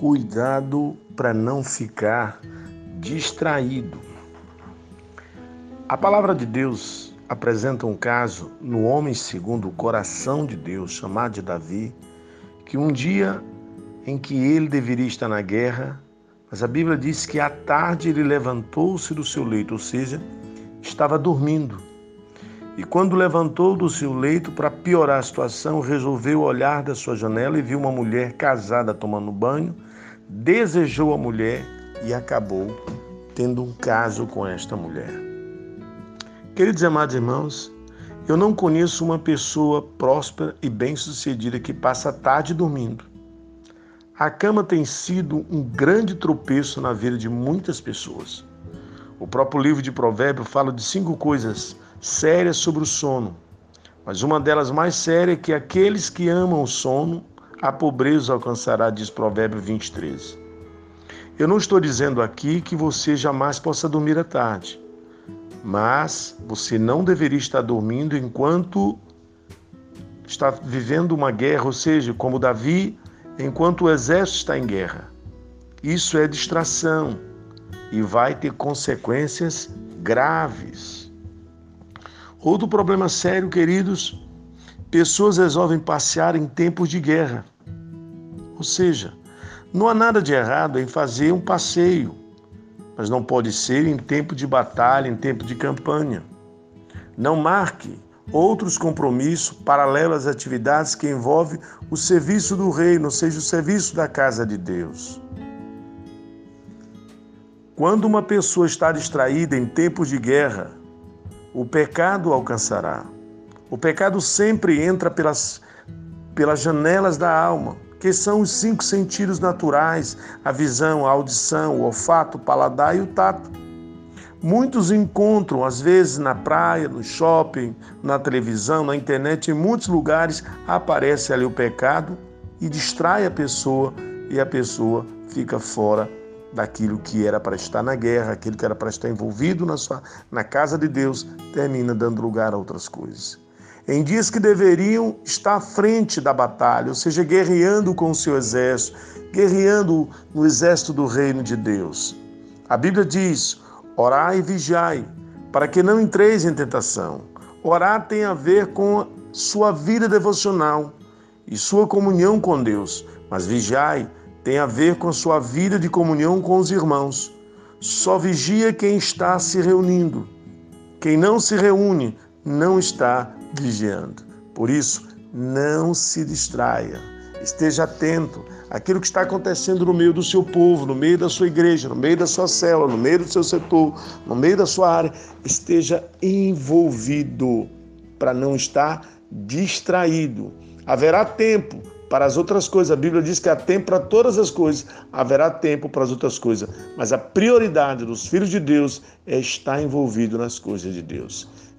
Cuidado para não ficar distraído. A palavra de Deus apresenta um caso no homem segundo o coração de Deus, chamado de Davi, que um dia em que ele deveria estar na guerra, mas a Bíblia diz que à tarde ele levantou-se do seu leito, ou seja, estava dormindo. E quando levantou do seu leito para piorar a situação, resolveu olhar da sua janela e viu uma mulher casada tomando banho, desejou a mulher e acabou tendo um caso com esta mulher. Queridos e amados irmãos, eu não conheço uma pessoa próspera e bem-sucedida que passa a tarde dormindo. A cama tem sido um grande tropeço na vida de muitas pessoas. O próprio livro de Provérbios fala de cinco coisas sérias sobre o sono, mas uma delas mais séria é que aqueles que amam o sono, a pobreza alcançará, diz Provérbio 23. Eu não estou dizendo aqui que você jamais possa dormir à tarde, mas você não deveria estar dormindo enquanto está vivendo uma guerra, ou seja, como Davi, enquanto o exército está em guerra. Isso é distração e vai ter consequências graves. Outro problema sério, queridos, pessoas resolvem passear em tempos de guerra. Ou seja, não há nada de errado em fazer um passeio, mas não pode ser em tempo de batalha, em tempo de campanha. Não marque outros compromissos paralelos às atividades que envolvem o serviço do reino, ou seja, o serviço da casa de Deus. Quando uma pessoa está distraída em tempos de guerra, o pecado alcançará. O pecado sempre entra pelas, pelas janelas da alma, que são os cinco sentidos naturais: a visão, a audição, o olfato, o paladar e o tato. Muitos encontram, às vezes, na praia, no shopping, na televisão, na internet, em muitos lugares aparece ali o pecado e distrai a pessoa e a pessoa fica fora daquilo que era para estar na guerra, aquilo que era para estar envolvido na, sua, na casa de Deus, termina dando lugar a outras coisas. Em dias que deveriam estar à frente da batalha, ou seja, guerreando com o seu exército, guerreando no exército do reino de Deus. A Bíblia diz: orai e vigiai, para que não entreis em tentação. Orar tem a ver com sua vida devocional e sua comunhão com Deus, mas vigiai tem a ver com a sua vida de comunhão com os irmãos. Só vigia quem está se reunindo. Quem não se reúne não está vigiando. Por isso, não se distraia. Esteja atento àquilo que está acontecendo no meio do seu povo, no meio da sua igreja, no meio da sua célula, no meio do seu setor, no meio da sua área. Esteja envolvido para não estar distraído. Haverá tempo para as outras coisas. A Bíblia diz que há tempo para todas as coisas, haverá tempo para as outras coisas. Mas a prioridade dos filhos de Deus é estar envolvido nas coisas de Deus.